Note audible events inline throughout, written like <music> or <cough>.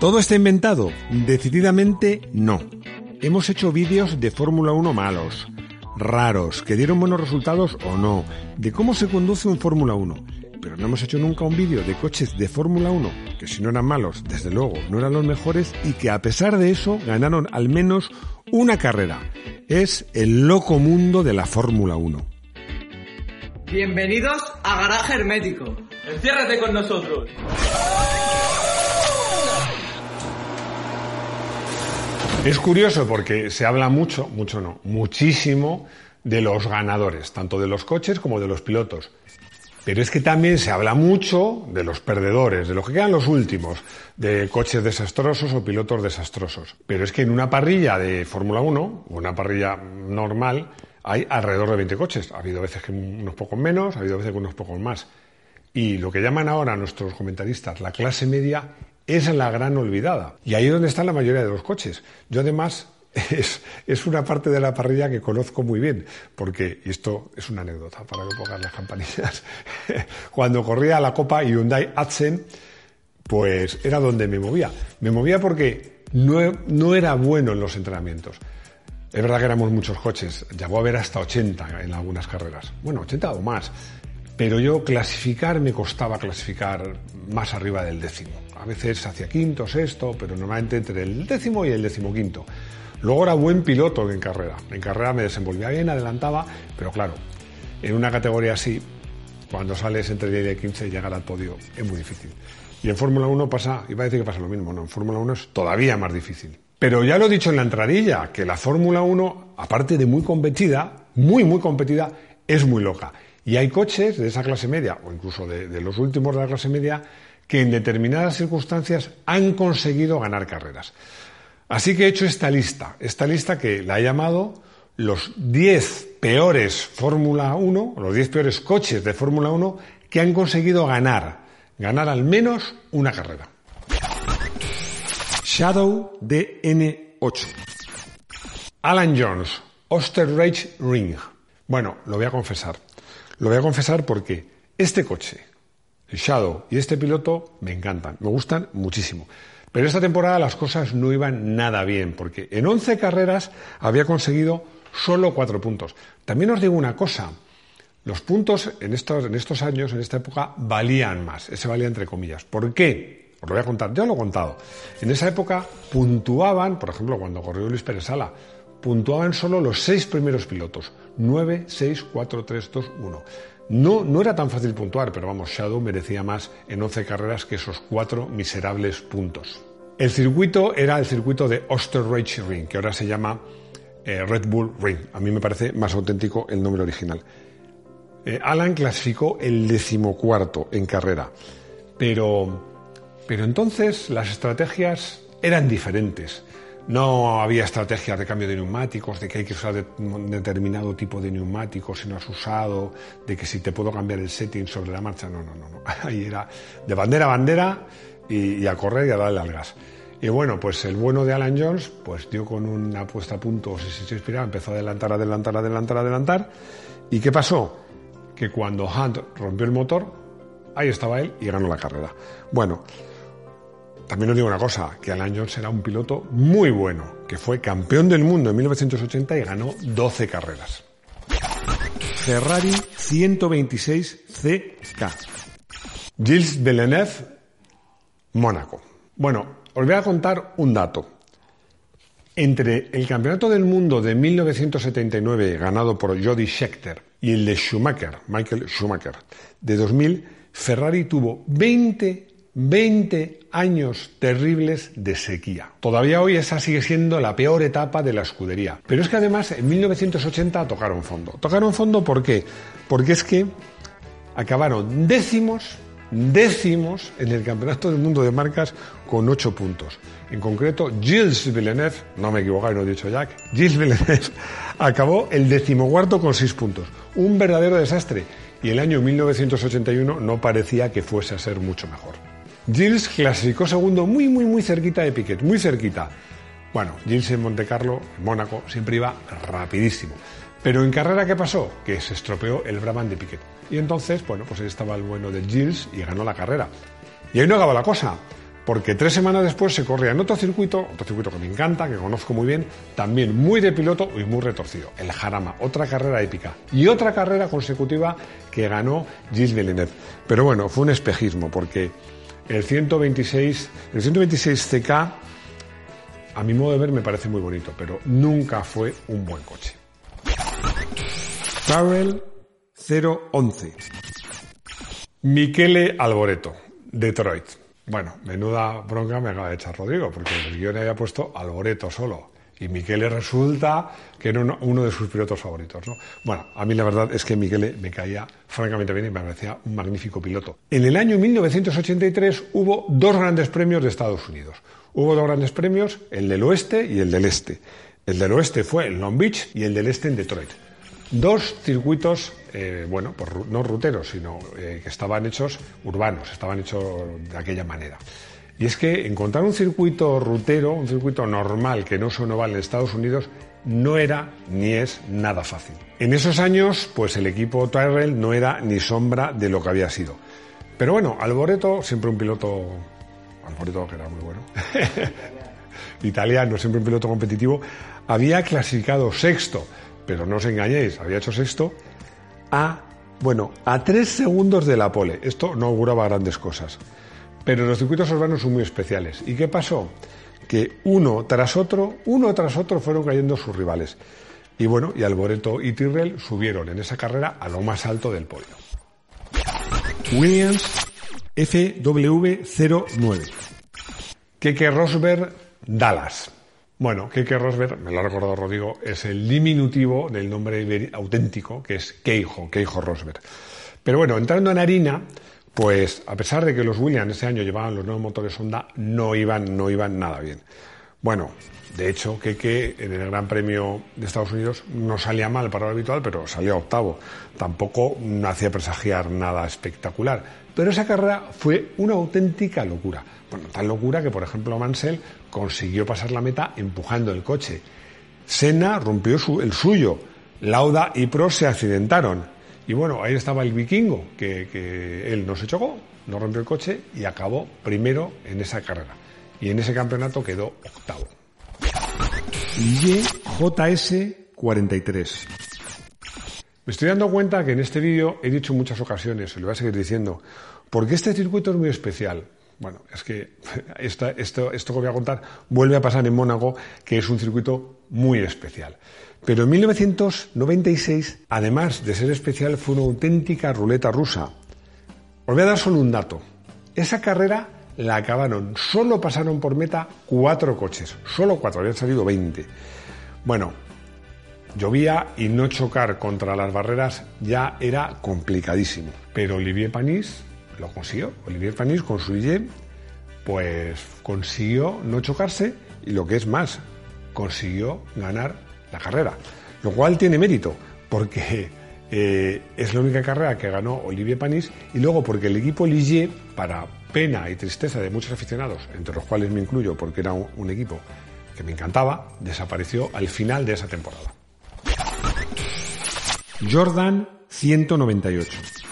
¿Todo está inventado? Decididamente no. Hemos hecho vídeos de Fórmula 1 malos, raros, que dieron buenos resultados o no, de cómo se conduce un Fórmula 1. Pero no hemos hecho nunca un vídeo de coches de Fórmula 1, que si no eran malos, desde luego, no eran los mejores y que a pesar de eso ganaron al menos una carrera. Es el loco mundo de la Fórmula 1. Bienvenidos a Garaje Hermético. Enciérrate con nosotros. Es curioso porque se habla mucho, mucho no, muchísimo de los ganadores, tanto de los coches como de los pilotos. Pero es que también se habla mucho de los perdedores, de los que quedan los últimos, de coches desastrosos o pilotos desastrosos. Pero es que en una parrilla de Fórmula 1, o una parrilla normal, hay alrededor de 20 coches. Ha habido veces que unos pocos menos, ha habido veces que unos pocos más. Y lo que llaman ahora nuestros comentaristas la clase media es la gran olvidada. Y ahí es donde están la mayoría de los coches. Yo además <laughs> es, es, una parte de la parrilla que conozco muy bien, porque y esto es una anécdota para que pongan las campanillas. <laughs> Cuando corría la Copa Hyundai Adsen, pues era donde me movía. Me movía porque no, no era bueno en los entrenamientos. Es verdad que éramos muchos coches, llegó a haber hasta 80 en algunas carreras. Bueno, 80 o más. Pero yo clasificar me costaba clasificar más arriba del décimo. A veces hacia quinto, sexto, pero normalmente entre el décimo y el decimoquinto. Luego era buen piloto en carrera. En carrera me desenvolvía bien, adelantaba, pero claro, en una categoría así, cuando sales entre 10 y 15, llegar al podio es muy difícil. Y en Fórmula 1 pasa, iba a decir que pasa lo mismo, no, en Fórmula 1 es todavía más difícil. Pero ya lo he dicho en la entradilla, que la Fórmula 1, aparte de muy competida, muy, muy competida, es muy loca. Y hay coches de esa clase media, o incluso de, los últimos de la clase media, que en determinadas circunstancias han conseguido ganar carreras. Así que he hecho esta lista, esta lista que la he llamado los 10 peores Fórmula 1, los 10 peores coches de Fórmula 1 que han conseguido ganar, ganar al menos una carrera. Shadow DN8. Alan Jones, Osterreich Ring. Bueno, lo voy a confesar. Lo voy a confesar porque este coche, el Shadow y este piloto me encantan, me gustan muchísimo. Pero esta temporada las cosas no iban nada bien, porque en 11 carreras había conseguido solo 4 puntos. También os digo una cosa, los puntos en estos, en estos años, en esta época, valían más, ese valía entre comillas. ¿Por qué? Os lo voy a contar, yo lo he contado. En esa época puntuaban, por ejemplo, cuando corrió Luis Pérez Sala, puntuaban solo los seis primeros pilotos. 9, 6, 4, 3, 2, 1. No, no era tan fácil puntuar, pero vamos, Shadow merecía más en 11 carreras que esos cuatro miserables puntos. El circuito era el circuito de Osterreich Ring, que ahora se llama eh, Red Bull Ring. A mí me parece más auténtico el nombre original. Eh, Alan clasificó el decimocuarto en carrera, pero, pero entonces las estrategias eran diferentes. No había estrategias de cambio de neumáticos, de que hay que usar un determinado tipo de neumáticos si no has usado, de que si te puedo cambiar el setting sobre la marcha. No, no, no. no. <laughs> Ahí era de bandera a bandera y, y, a correr y a darle al gas. Y bueno, pues el bueno de Alan Jones, pues dio con una puesta a punto, si se inspiraba, empezó a adelantar, adelantar, adelantar, adelantar. ¿Y qué pasó? Que cuando Hunt rompió el motor, ahí estaba él y ganó la carrera. Bueno, también os digo una cosa, que Alan Jones era un piloto muy bueno, que fue campeón del mundo en 1980 y ganó 12 carreras. Ferrari 126CK. Gilles Villeneuve, Mónaco. Bueno, os voy a contar un dato. Entre el Campeonato del Mundo de 1979, ganado por Jody Scheckter, y el de Schumacher, Michael Schumacher, de 2000, Ferrari tuvo 20 20 años terribles de sequía. Todavía hoy esa sigue siendo la peor etapa de la escudería. Pero es que además en 1980 tocaron fondo. Tocaron fondo ¿por qué? Porque es que acabaron décimos décimos en el Campeonato del Mundo de Marcas con 8 puntos. En concreto, Gilles Villeneuve, no me equivoco, no he dicho Jack, Gilles Villeneuve <laughs> acabó el decimocuarto con 6 puntos. Un verdadero desastre. Y el año 1981 no parecía que fuese a ser mucho mejor. Gilles clasificó segundo muy, muy, muy cerquita de Piquet, muy cerquita. Bueno, Gilles en Monte Carlo, en Mónaco, siempre iba rapidísimo. Pero en carrera, ¿qué pasó? Que se estropeó el Brabham de Piquet. Y entonces, bueno, pues ahí estaba el bueno de Gilles y ganó la carrera. Y ahí no acaba la cosa, porque tres semanas después se corría en otro circuito, otro circuito que me encanta, que conozco muy bien, también muy de piloto y muy retorcido, el Jarama, otra carrera épica. Y otra carrera consecutiva que ganó Gilles Villeneuve. Pero bueno, fue un espejismo, porque el 126, el 126 CK, a mi modo de ver, me parece muy bonito, pero nunca fue un buen coche. Carrel 011. Michele Alboreto, Detroit. Bueno, menuda bronca me acaba de echar Rodrigo, porque el guion había puesto Alboreto solo. Y Michele resulta que era uno, de sus pilotos favoritos. ¿no? Bueno, a mí la verdad es que Michele me caía francamente bien y me parecía un magnífico piloto. En el año 1983 hubo dos grandes premios de Estados Unidos. Hubo dos grandes premios, el del oeste y el del este. El del oeste fue en Long Beach y el del este en Detroit. Dos circuitos, eh, bueno, pues no ruteros, sino eh, que estaban hechos urbanos, estaban hechos de aquella manera. Y es que encontrar un circuito rutero, un circuito normal que no son oval en Estados Unidos, no era ni es nada fácil. En esos años, pues el equipo Tyrrell no era ni sombra de lo que había sido. Pero bueno, Alboreto, siempre un piloto, Alboreto que era muy bueno, <laughs> italiano, siempre un piloto competitivo, había clasificado sexto, pero no os engañéis, había hecho sexto a, bueno, a tres segundos de la pole. Esto no auguraba grandes cosas. Pero los circuitos urbanos son muy especiales. ¿Y qué pasó? Que uno tras otro, uno tras otro fueron cayendo sus rivales. Y bueno, y Alboreto y Tyrrell subieron en esa carrera a lo más alto del podio. Williams FW09. Keke Rosberg, Dallas. Bueno, Keke Rosberg, me lo ha recordado Rodrigo, es el diminutivo del nombre auténtico, que es Keijo, Keijo Rosberg. Pero bueno, entrando en harina, pues a pesar de que los Williams ese año llevaban los nuevos motores Honda, no iban, no iban nada bien. Bueno, de hecho, Keke en el Gran Premio de Estados Unidos no salía mal para lo habitual, pero salía octavo. Tampoco hacía presagiar nada espectacular. Pero esa carrera fue una auténtica locura. Bueno, tan locura que, por ejemplo, Mansell consiguió pasar la meta empujando el coche. Senna rompió el suyo. Lauda y Pro se accidentaron. Y bueno, ahí estaba el vikingo, que, él no se chocó, no rompió el coche y acabó primero en esa carrera. Y en ese campeonato quedó octavo. JS 43. Me estoy dando cuenta que en este vídeo he dicho en muchas ocasiones, y lo voy a seguir diciendo, porque este circuito es muy especial. Bueno, es que <laughs> esto, esto, que voy a contar vuelve a pasar en Mónaco, que es un circuito muy especial. Pero en 1996, además de ser especial, fue una auténtica ruleta rusa. Os voy a dar solo un dato. Esa carrera la acabaron, solo pasaron por meta cuatro coches, solo cuatro, habían salido 20. Bueno, llovía y no chocar contra las barreras ya era complicadísimo. Pero Olivier Panis lo consiguió. Olivier Panis con su IE, pues consiguió no chocarse y lo que es más, consiguió ganar la carrera. Lo cual tiene mérito, porque eh, es la única carrera que ganó Olivier Panis y luego porque el equipo Ligier, para pena y tristeza de muchos aficionados, entre los cuales me incluyo porque era un equipo que me encantaba, desapareció al final de esa temporada. Jordan 198.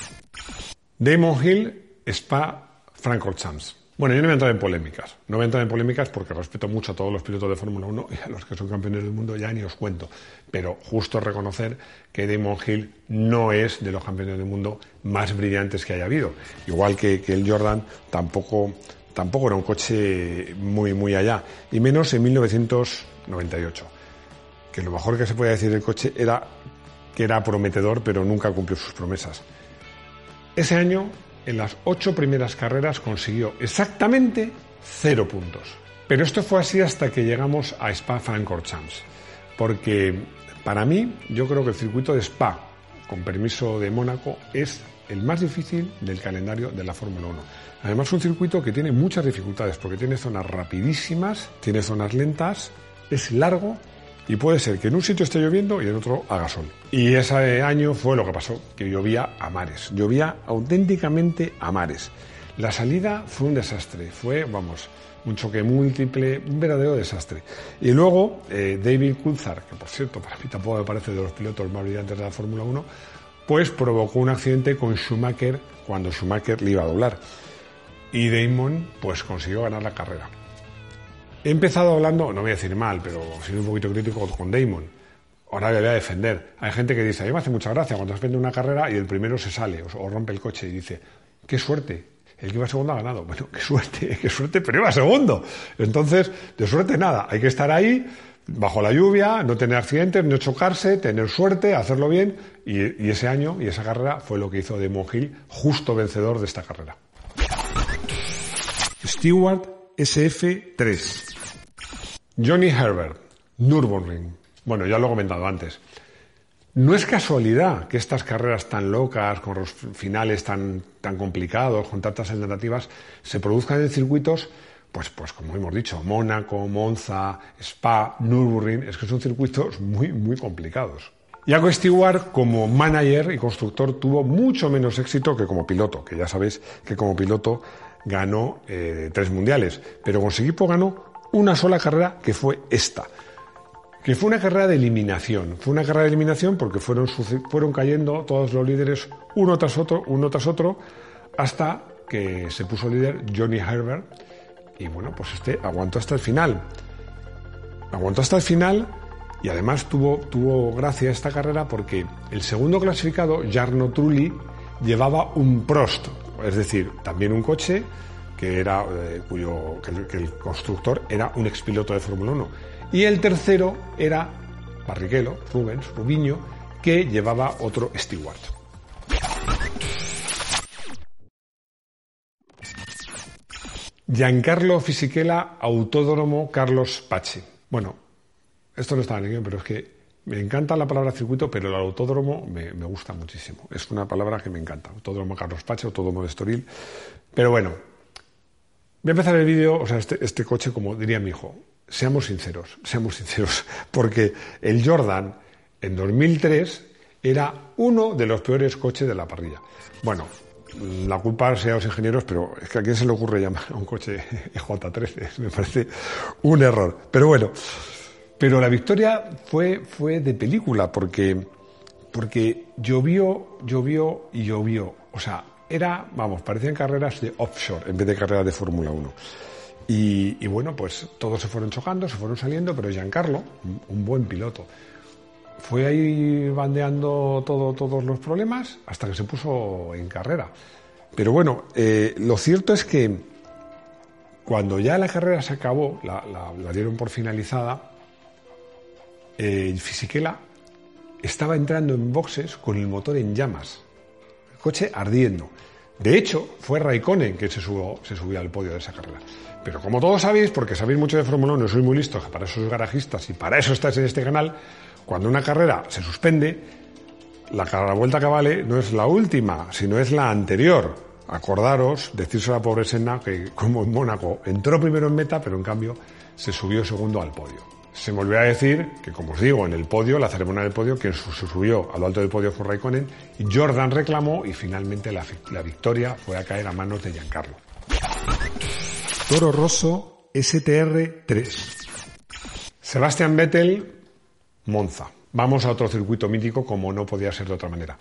Damon Hill, Spa Francorchamps. Bueno, yo no voy a entrar en polémicas. No voy a entrar en polémicas porque respeto mucho a todos los pilotos de Fórmula 1 y a los que son campeones del mundo ya ni os cuento. Pero justo reconocer que Damon Hill no es de los campeones del mundo más brillantes que haya habido. Igual que, el Jordan tampoco, tampoco era un coche muy, muy allá. Y menos en 1998. Que lo mejor que se podía decir del coche era que era prometedor, pero nunca cumplió sus promesas. Ese año, en las ocho primeras carreras, consiguió exactamente cero puntos. Pero esto fue así hasta que llegamos a Spa-Francorchamps, porque para mí, yo creo que el circuito de Spa, con permiso de Mónaco, es el más difícil del calendario de la Fórmula 1. Además, un circuito que tiene muchas dificultades porque tiene zonas rapidísimas, tiene zonas lentas, es largo y puede ser que en un sitio esté lloviendo y en otro haga sol. Y ese año fue lo que pasó, que llovía a mares, llovía auténticamente a mares. La salida fue un desastre, fue, vamos, un choque múltiple, un verdadero desastre. Y luego eh, David Coulthard, que por cierto para mí tampoco me parece de los pilotos más brillantes de la Fórmula 1, pues provocó un accidente con Schumacher cuando Schumacher le iba a doblar. Y Damon pues consiguió ganar la carrera. He empezado hablando, no voy a decir mal, pero siendo un poquito crítico con Damon. Ahora le voy a defender. Hay gente que dice, a mí me hace mucha gracia cuando vende una carrera y el primero se sale o, rompe el coche y dice, qué suerte, el que iba segundo ha ganado. Bueno, <laughs> qué suerte, qué suerte, pero iba segundo. Entonces, de suerte nada, hay que estar ahí bajo la lluvia, no tener accidentes, no chocarse, tener suerte, hacerlo bien. Y, ese año y esa carrera fue lo que hizo Damon Hill, justo vencedor de esta carrera. Stewart SF3. Johnny Herbert, Nürburgring. Bueno, ya lo he comentado antes. No es casualidad que estas carreras tan locas, con los finales tan, tan complicados, con tantas alternativas, se produzcan en circuitos, pues, pues como hemos dicho, Mónaco, Monza, Spa, Nürburgring, es que son circuitos muy, muy complicados. Jaco Stewart, como manager y constructor, tuvo mucho menos éxito que como piloto, que ya sabéis que como piloto ganó eh, tres mundiales, pero con su equipo ganó una sola carrera que fue esta, que fue una carrera de eliminación. Fue una carrera de eliminación porque fueron, fueron cayendo todos los líderes uno tras otro, uno tras otro, hasta que se puso líder Johnny Herbert y bueno, pues este aguantó hasta el final. Aguantó hasta el final y además tuvo, tuvo gracia esta carrera porque el segundo clasificado, Jarno Trulli, llevaba un Prost, es decir, también un coche que era eh, cuyo que el, constructor era un expiloto de Fórmula 1 y el tercero era Barrichello, Rubens, Rubiño, que llevaba otro Stewart. Giancarlo Fisichella, Autódromo Carlos Pachi. Bueno, esto no estaba en el pero es que me encanta la palabra circuito, pero el autódromo me, me, gusta muchísimo. Es una palabra que me encanta. Autódromo Carlos Pache, autódromo de Estoril. Pero bueno, Voy a empezar el vídeo, o sea, este, este, coche, como diría mi hijo, seamos sinceros, seamos sinceros, <laughs> porque el Jordan en 2003 era uno de los peores coches de la parrilla. Bueno, la culpa sea a los ingenieros, pero es que a quién se le ocurre llamar a un coche <laughs> EJ13, me parece un error. Pero bueno, pero la victoria fue, fue de película, porque, porque llovió, llovió y llovió. O sea, era, vamos, parecían carreras de offshore en vez de carreras de Fórmula 1. Y, bueno, pues todos se fueron chocando, se fueron saliendo, pero Giancarlo, un, buen piloto, fue ahí bandeando todo, todos los problemas hasta que se puso en carrera. Pero bueno, eh, lo cierto es que cuando ya la carrera se acabó, la, dieron por finalizada, eh, Fisichella estaba entrando en boxes con el motor en llamas coche ardiendo. De hecho, fue Raikkonen que se subió, se subió al podio de esa carrera. Pero como todos sabéis, porque sabéis mucho de Fórmula 1, soy muy listo, para eso sois garajistas y para eso estáis en este canal, cuando una carrera se suspende, la, la vuelta que vale no es la última, sino es la anterior. Acordaros, decirse a la pobre Senna que, como en Mónaco, entró primero en meta, pero en cambio se subió segundo al podio. Se me olvidó a decir que, como os digo, en el podio, la ceremonia del podio, quien se subió a lo alto del podio fue Raikkonen, Jordan reclamó y finalmente la, victoria fue a caer a manos de Giancarlo. Toro Rosso STR3. Sebastian Vettel, Monza. Vamos a otro circuito mítico como no podía ser de otra manera.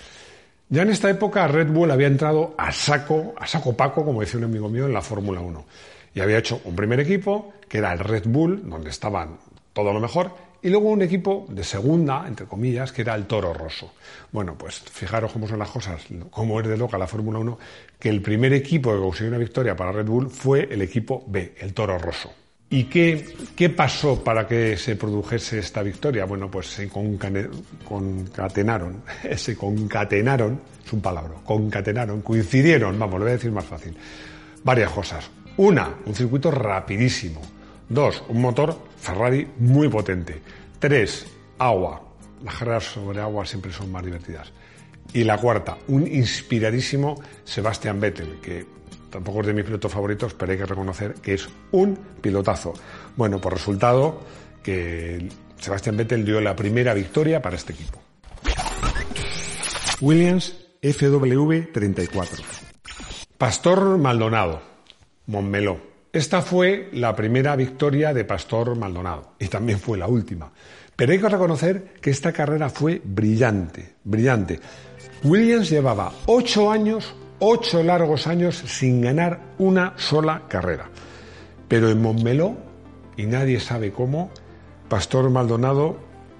Ya en esta época Red Bull había entrado a saco, a saco paco, como decía un amigo mío, en la Fórmula 1. Y había hecho un primer equipo, que era el Red Bull, donde estaban todo lo mejor, y luego un equipo de segunda, entre comillas, que era el Toro Rosso. Bueno, pues fijaros cómo son las cosas, cómo es de loca la Fórmula 1, que el primer equipo que consiguió una victoria para Red Bull fue el equipo B, el Toro Rosso. ¿Y qué, qué pasó para que se produjese esta victoria? Bueno, pues se concatenaron, <laughs> se concatenaron, es un palabra, concatenaron, coincidieron, vamos, lo voy a decir más fácil, varias cosas. Una, un circuito rapidísimo, Dos, un motor Ferrari muy potente. Tres, agua. Las carreras sobre agua siempre son más divertidas. Y la cuarta, un inspiradísimo Sebastian Vettel, que tampoco es de mis pilotos favoritos, pero hay que reconocer que es un pilotazo. Bueno, por resultado que Sebastian Vettel dio la primera victoria para este equipo. Williams FW34. Pastor Maldonado, Montmeló. Esta fue la primera victoria de Pastor Maldonado y también fue la última. Pero hay que reconocer que esta carrera fue brillante, brillante. Williams llevaba ocho años, ocho largos años sin ganar una sola carrera. Pero en Montmeló, y nadie sabe cómo, Pastor Maldonado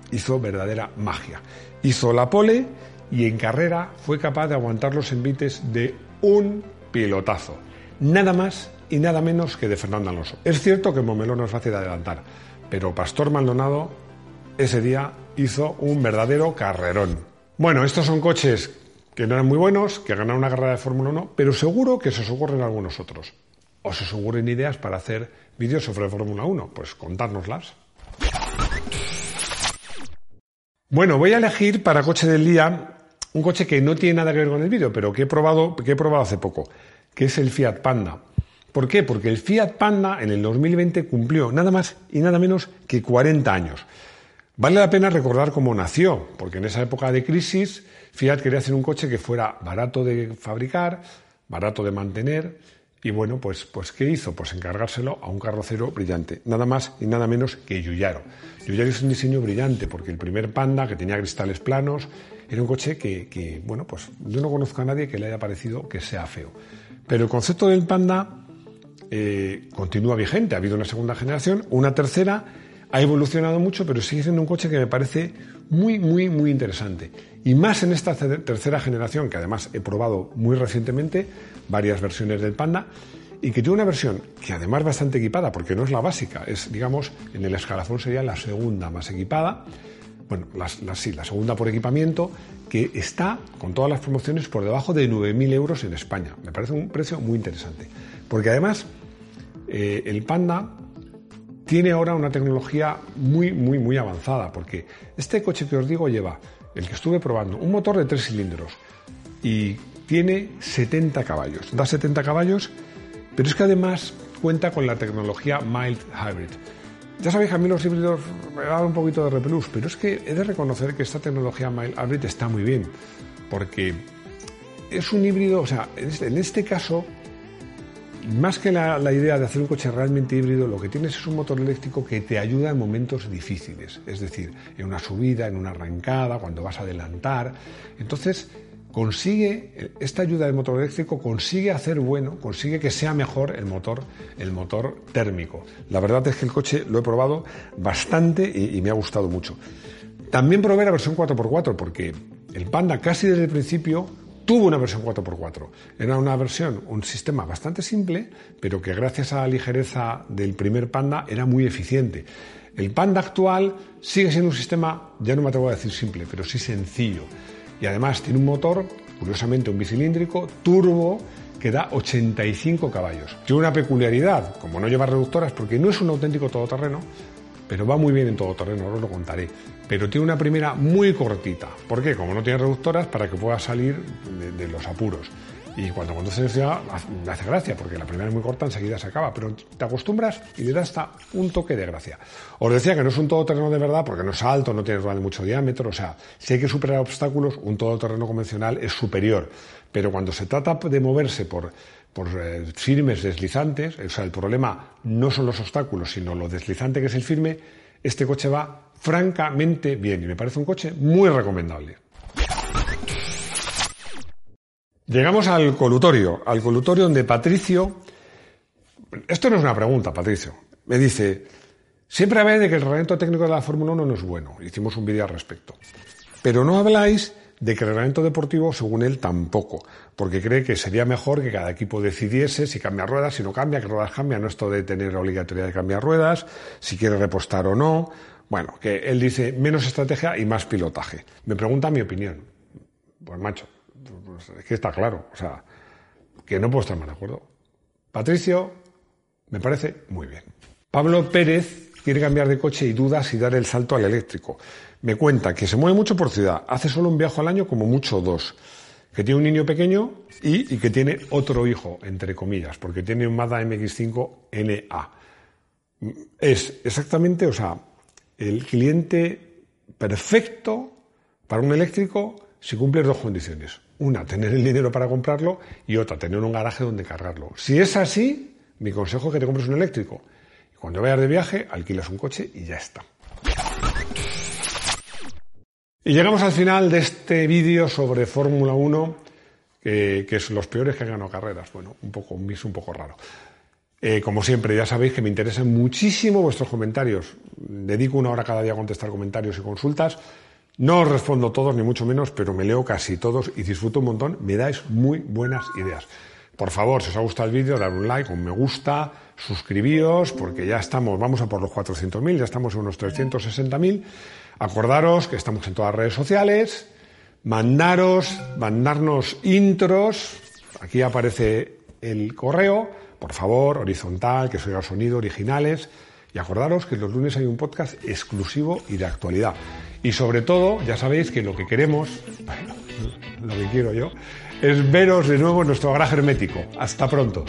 hizo verdadera magia. Hizo la pole y en carrera fue capaz de aguantar los envites de un pilotazo. Nada más y nada menos que de Fernando Alonso. Es cierto que Montmeló no es fácil de adelantar, pero Pastor Maldonado ese día hizo un verdadero carrerón. Bueno, estos son coches que no eran muy buenos, que ganaron una carrera de Fórmula 1, pero seguro que se os ocurren algunos otros. O se os ocurren ideas para hacer vídeos sobre Fórmula 1, pues contárnoslas. Bueno, voy a elegir para coche del día un coche que no tiene nada que ver con el vídeo, pero que he probado, que he probado hace poco, que es el Fiat Panda. ¿Por qué? Porque el Fiat Panda en el 2020 cumplió nada más y nada menos que 40 años. Vale la pena recordar cómo nació, porque en esa época de crisis Fiat quería hacer un coche que fuera barato de fabricar, barato de mantener, y bueno, pues, pues ¿qué hizo? Pues encargárselo a un carrocero brillante, nada más y nada menos que Yuyaro. Yuyaro es un diseño brillante, porque el primer Panda, que tenía cristales planos, era un coche que, bueno, pues yo no conozco a nadie que le haya parecido que sea feo. Pero el concepto del Panda eh, continúa vigente, ha habido una segunda generación, una tercera, ha evolucionado mucho, pero sigue siendo un coche que me parece muy, muy, muy interesante. Y más en esta tercera generación, que además he probado muy recientemente varias versiones del Panda, y que tiene una versión que además bastante equipada, porque no es la básica, es, digamos, en el escalafón sería la segunda más equipada, bueno, la, sí, la segunda por equipamiento, que está con todas las promociones por debajo de 9.000 euros en España. Me parece un precio muy interesante, porque además eh, el Panda tiene ahora una tecnología muy, muy, muy avanzada, porque este coche que os digo lleva el que estuve probando, un motor de tres cilindros y tiene 70 caballos. Da 70 caballos, pero es que además cuenta con la tecnología Mild Hybrid. Ya sabéis que a mí los híbridos me dan un poquito de repelús, pero es que he de reconocer que esta tecnología Mild Hybrid está muy bien, porque es un híbrido, o sea, en este, este caso más que la, idea de hacer un coche realmente híbrido, lo que tienes es un motor eléctrico que te ayuda en momentos difíciles, es decir, en una subida, en una arrancada, cuando vas a adelantar. Entonces, consigue, esta ayuda del motor eléctrico consigue hacer bueno, consigue que sea mejor el motor, el motor térmico. La verdad es que el coche lo he probado bastante y, y me ha gustado mucho. También probé la versión 4x4 porque el Panda casi desde el principio tuvo una versión 4x4. Era una versión, un sistema bastante simple, pero que gracias a la ligereza del primer Panda era muy eficiente. El Panda actual sigue siendo un sistema, ya no me atrevo a decir simple, pero sí sencillo. Y además tiene un motor, curiosamente un bicilíndrico, turbo, que da 85 caballos. Tiene una peculiaridad, como no lleva reductoras, porque no es un auténtico todoterreno, pero va muy bien en todo terreno, os lo contaré. Pero tiene una primera muy cortita. ¿Por qué? Como no tiene reductoras, para que pueda salir de, los apuros. Y cuando conduces ya me hace gracia, porque la primera es muy corta, enseguida se acaba, pero te acostumbras y le da hasta un toque de gracia. Os decía que no es un todoterreno de verdad, porque no es alto, no tiene mucho diámetro, o sea, si hay que superar obstáculos, un todoterreno convencional es superior. Pero cuando se trata de moverse por, por eh, firmes deslizantes, o sea, el problema no son los obstáculos, sino lo deslizante que es el firme, este coche va francamente bien y me parece un coche muy recomendable. Llegamos al colutorio, al colutorio donde Patricio, esto no es una pregunta, Patricio, me dice, siempre habláis de que el reglamento técnico de la Fórmula 1 no es bueno, hicimos un vídeo al respecto, pero no habláis de que el reglamento deportivo, según él, tampoco, porque cree que sería mejor que cada equipo decidiese si cambia ruedas, si no cambia, qué ruedas cambia, no esto de tener obligatoriedad de cambiar ruedas, si quiere repostar o no. Bueno, que él dice menos estrategia y más pilotaje. Me pregunta mi opinión. Pues macho, pues, es que está claro, o sea, que no puedo estar más de acuerdo. Patricio, me parece muy bien. Pablo Pérez quiere cambiar de coche y duda si dar el salto al eléctrico. Me cuenta que se mueve mucho por ciudad, hace solo un viaje al año como mucho dos, que tiene un niño pequeño y, que tiene otro hijo, entre comillas, porque tiene un Mazda MX5 NA. Es exactamente, o sea, el cliente perfecto para un eléctrico si cumple dos condiciones. Una, tener el dinero para comprarlo y otra, tener un garaje donde cargarlo. Si es así, mi consejo es que te compres un eléctrico. Cuando vayas de viaje, alquilas un coche y ya está. Y llegamos al final de este vídeo sobre Fórmula 1, que, que es los peores que han ganado carreras. Bueno, un poco, un mix un poco raro. Eh, como siempre, ya sabéis que me interesan muchísimo vuestros comentarios. Dedico una hora cada día a contestar comentarios y consultas. No os respondo todos, ni mucho menos, pero me leo casi todos y disfruto un montón. Me dais muy buenas ideas. Por favor, si os ha gustado el vídeo, dar un like, un me gusta, suscribíos, porque ya estamos, vamos a por los 400.000, ya estamos en unos 360.000. Acordaros que estamos en todas las redes sociales. Mandaros, mandarnos intros. Aquí aparece el correo. Por favor, horizontal, que soy sonido, originales. Y acordaros que los lunes hay un podcast exclusivo y de actualidad. Y sobre todo, ya sabéis que lo que queremos, <laughs> lo que quiero yo, es veros de nuevo en nuestro garaje hermético. Hasta pronto.